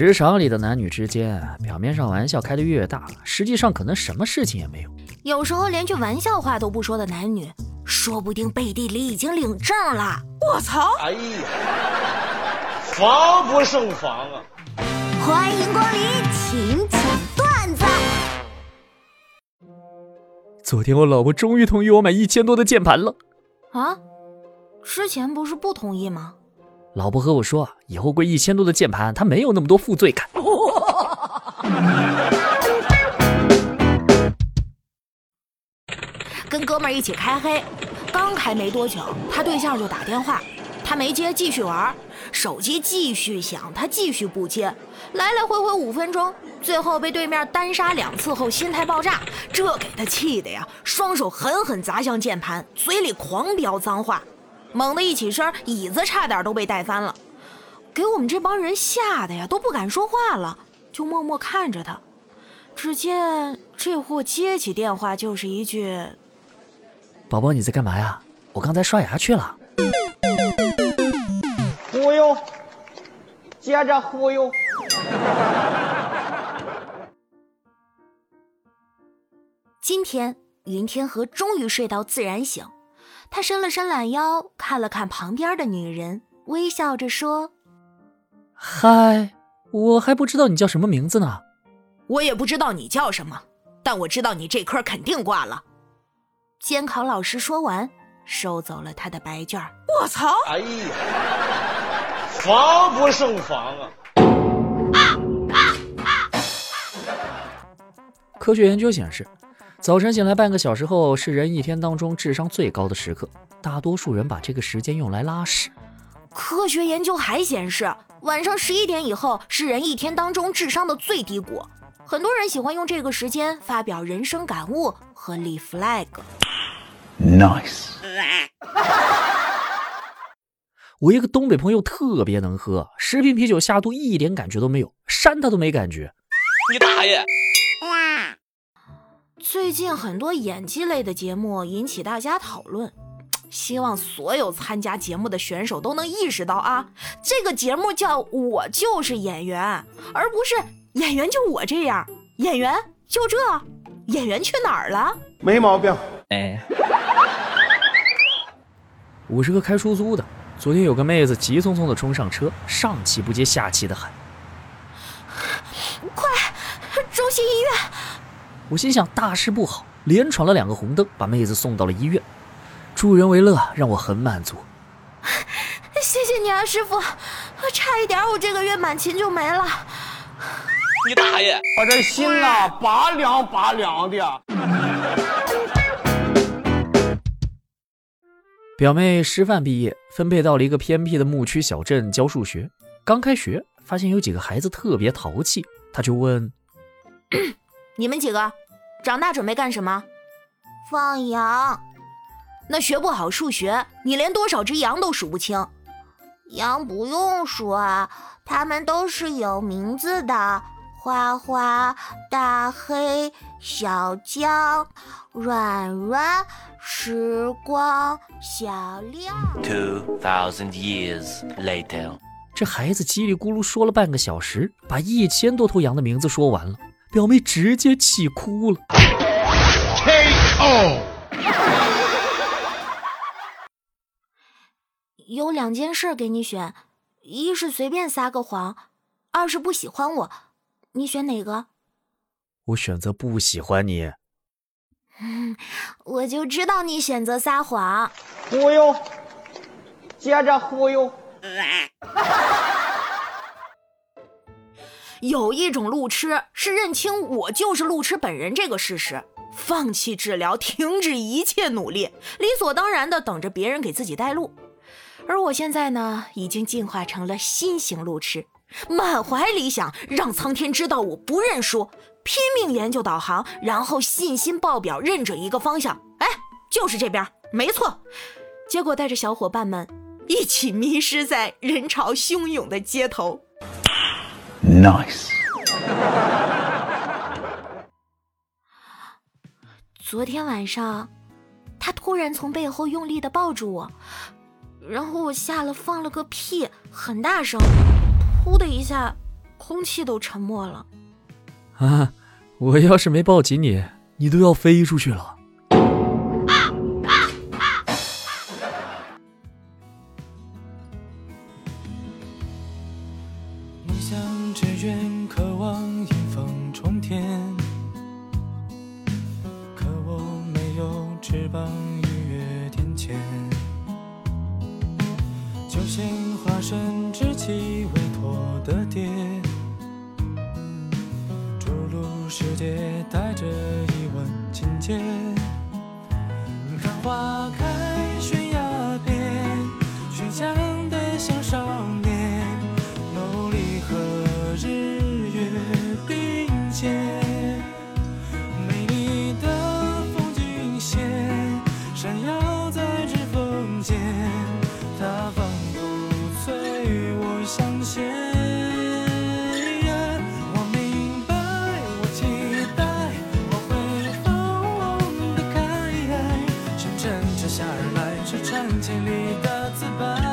职场里的男女之间，表面上玩笑开得越大，实际上可能什么事情也没有。有时候连句玩笑话都不说的男女，说不定背地里已经领证了。我操！哎呀，防不胜防啊！欢迎光临请讲段子。昨天我老婆终于同意我买一千多的键盘了。啊？之前不是不同意吗？老婆和我说，以后贵一千多的键盘，她没有那么多负罪感。跟哥们儿一起开黑，刚开没多久，他对象就打电话，他没接，继续玩，手机继续响，他继续不接，来来回回五分钟，最后被对面单杀两次后心态爆炸，这给他气的呀，双手狠狠砸向键盘，嘴里狂飙脏话。猛地一起身，椅子差点都被带翻了，给我们这帮人吓得呀，都不敢说话了，就默默看着他。只见这货接起电话就是一句：“宝宝，你在干嘛呀？我刚才刷牙去了。”忽悠，接着忽悠。今天云天河终于睡到自然醒。他伸了伸懒腰，看了看旁边的女人，微笑着说：“嗨，我还不知道你叫什么名字呢。我也不知道你叫什么，但我知道你这科肯定挂了。”监考老师说完，收走了他的白卷。我操！哎呀，防不胜防啊！科学研究显示。早晨醒来半个小时后是人一天当中智商最高的时刻，大多数人把这个时间用来拉屎。科学研究还显示，晚上十一点以后是人一天当中智商的最低谷，很多人喜欢用这个时间发表人生感悟和立 flag。Nice。我一个东北朋友特别能喝，十瓶啤酒下肚一点感觉都没有，扇他都没感觉。你大爷！最近很多演技类的节目引起大家讨论，希望所有参加节目的选手都能意识到啊，这个节目叫我就是演员，而不是演员就我这样，演员就这，演员去哪儿了？没毛病。哎，我是个开出租的，昨天有个妹子急匆匆的冲上车，上气不接下气的喊：“快，中心医院！”我心想大事不好，连闯了两个红灯，把妹子送到了医院。助人为乐，让我很满足。谢谢你啊，师傅！差一点我这个月满勤就没了。你大爷！我这心呐，拔凉拔凉的。表妹师范毕业，分配到了一个偏僻的牧区小镇教数学。刚开学，发现有几个孩子特别淘气，她就问。你们几个长大准备干什么？放羊。那学不好数学，你连多少只羊都数不清。羊不用数啊，它们都是有名字的：花花、大黑、小江、软软、时光、小亮。Two thousand years later，这孩子叽里咕噜说了半个小时，把一千多头羊的名字说完了。表妹直接气哭了。K.O. 有两件事给你选，一是随便撒个谎，二是不喜欢我，你选哪个？我选择不喜欢你。嗯，我就知道你选择撒谎。忽悠，接着忽悠。有一种路痴是认清我就是路痴本人这个事实，放弃治疗，停止一切努力，理所当然的等着别人给自己带路。而我现在呢，已经进化成了新型路痴，满怀理想，让苍天知道我不认输，拼命研究导航，然后信心爆表，认准一个方向，哎，就是这边，没错。结果带着小伙伴们一起迷失在人潮汹涌的街头。Nice。昨天晚上，他突然从背后用力的抱住我，然后我吓了，放了个屁，很大声，噗的一下，空气都沉默了。啊，我要是没抱紧你，你都要飞出去了。渴望迎风冲天，可我没有翅膀逾越天堑。九仙化身志气委托的蝶，逐鹿世界，带着一吻情结。看花开闪耀在指缝间，它仿佛催我向前。我明白，我期待，我会放得开，深深沉下而来，是传奇里的自白。